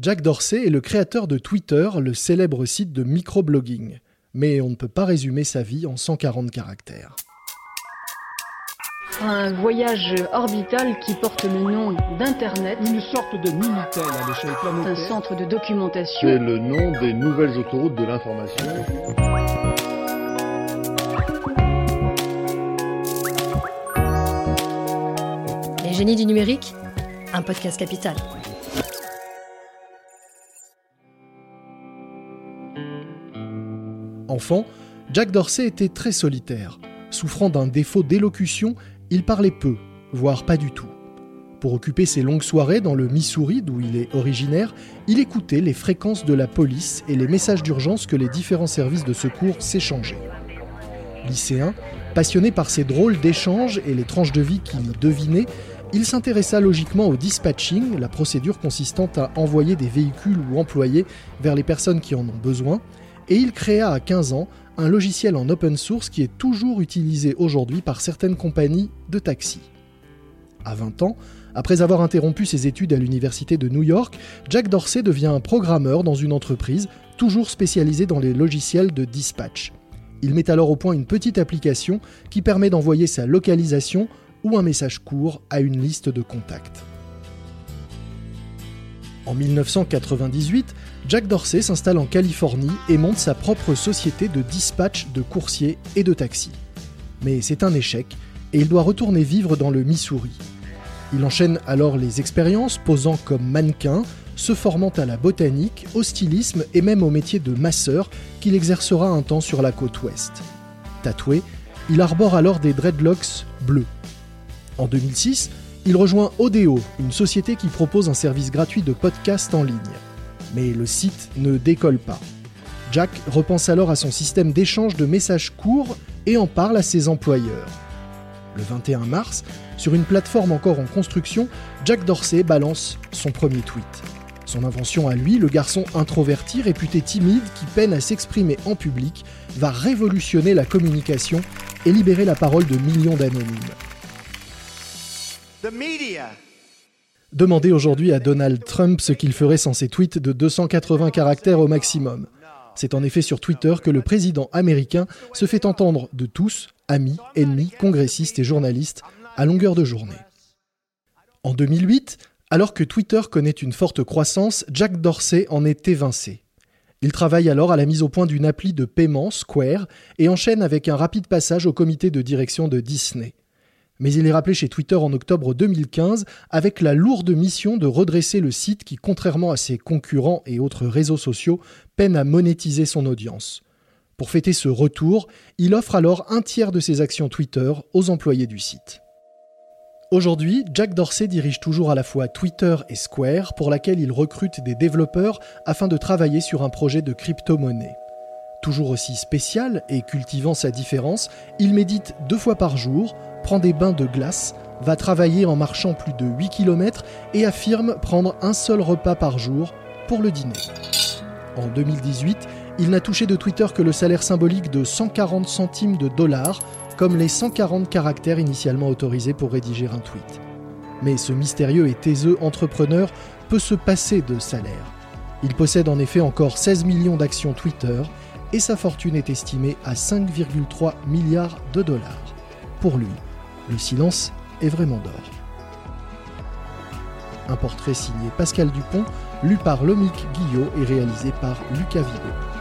Jack Dorsey est le créateur de Twitter, le célèbre site de microblogging. Mais on ne peut pas résumer sa vie en 140 caractères. Un voyage orbital qui porte le nom d'Internet. Une sorte de Minitel à l'échelle planétaire. Un centre de documentation. C'est le nom des nouvelles autoroutes de l'information. Les génies du numérique, un podcast capital. Enfant, Jack Dorsey était très solitaire. Souffrant d'un défaut d'élocution, il parlait peu, voire pas du tout. Pour occuper ses longues soirées dans le Missouri, d'où il est originaire, il écoutait les fréquences de la police et les messages d'urgence que les différents services de secours s'échangeaient. Lycéen, passionné par ces drôles d'échanges et les tranches de vie qu'il devinait, il s'intéressa logiquement au dispatching, la procédure consistant à envoyer des véhicules ou employés vers les personnes qui en ont besoin, et il créa à 15 ans un logiciel en open source qui est toujours utilisé aujourd'hui par certaines compagnies de taxi. À 20 ans, après avoir interrompu ses études à l'université de New York, Jack Dorsey devient un programmeur dans une entreprise toujours spécialisée dans les logiciels de dispatch. Il met alors au point une petite application qui permet d'envoyer sa localisation ou un message court à une liste de contacts. En 1998, Jack Dorsey s'installe en Californie et monte sa propre société de dispatch de coursiers et de taxis. Mais c'est un échec et il doit retourner vivre dans le Missouri. Il enchaîne alors les expériences, posant comme mannequin, se formant à la botanique, au stylisme et même au métier de masseur qu'il exercera un temps sur la côte ouest. Tatoué, il arbore alors des dreadlocks bleus. En 2006, il rejoint Odeo, une société qui propose un service gratuit de podcast en ligne. Mais le site ne décolle pas. Jack repense alors à son système d'échange de messages courts et en parle à ses employeurs. Le 21 mars, sur une plateforme encore en construction, Jack Dorsey balance son premier tweet. Son invention à lui, le garçon introverti, réputé timide, qui peine à s'exprimer en public, va révolutionner la communication et libérer la parole de millions d'anonymes. Demandez aujourd'hui à Donald Trump ce qu'il ferait sans ses tweets de 280 caractères au maximum. C'est en effet sur Twitter que le président américain se fait entendre de tous, amis, ennemis, congressistes et journalistes, à longueur de journée. En 2008, alors que Twitter connaît une forte croissance, Jack Dorsey en est évincé. Il travaille alors à la mise au point d'une appli de paiement, Square, et enchaîne avec un rapide passage au comité de direction de Disney mais il est rappelé chez Twitter en octobre 2015 avec la lourde mission de redresser le site qui, contrairement à ses concurrents et autres réseaux sociaux, peine à monétiser son audience. Pour fêter ce retour, il offre alors un tiers de ses actions Twitter aux employés du site. Aujourd'hui, Jack Dorsey dirige toujours à la fois Twitter et Square, pour laquelle il recrute des développeurs afin de travailler sur un projet de crypto-monnaie. Toujours aussi spécial et cultivant sa différence, il médite deux fois par jour, prend des bains de glace, va travailler en marchant plus de 8 km et affirme prendre un seul repas par jour pour le dîner. En 2018, il n'a touché de Twitter que le salaire symbolique de 140 centimes de dollars, comme les 140 caractères initialement autorisés pour rédiger un tweet. Mais ce mystérieux et taiseux entrepreneur peut se passer de salaire. Il possède en effet encore 16 millions d'actions Twitter et sa fortune est estimée à 5,3 milliards de dollars. Pour lui, le silence est vraiment d'or. Un portrait signé Pascal Dupont, lu par Lomique Guillot et réalisé par Lucas Vigo.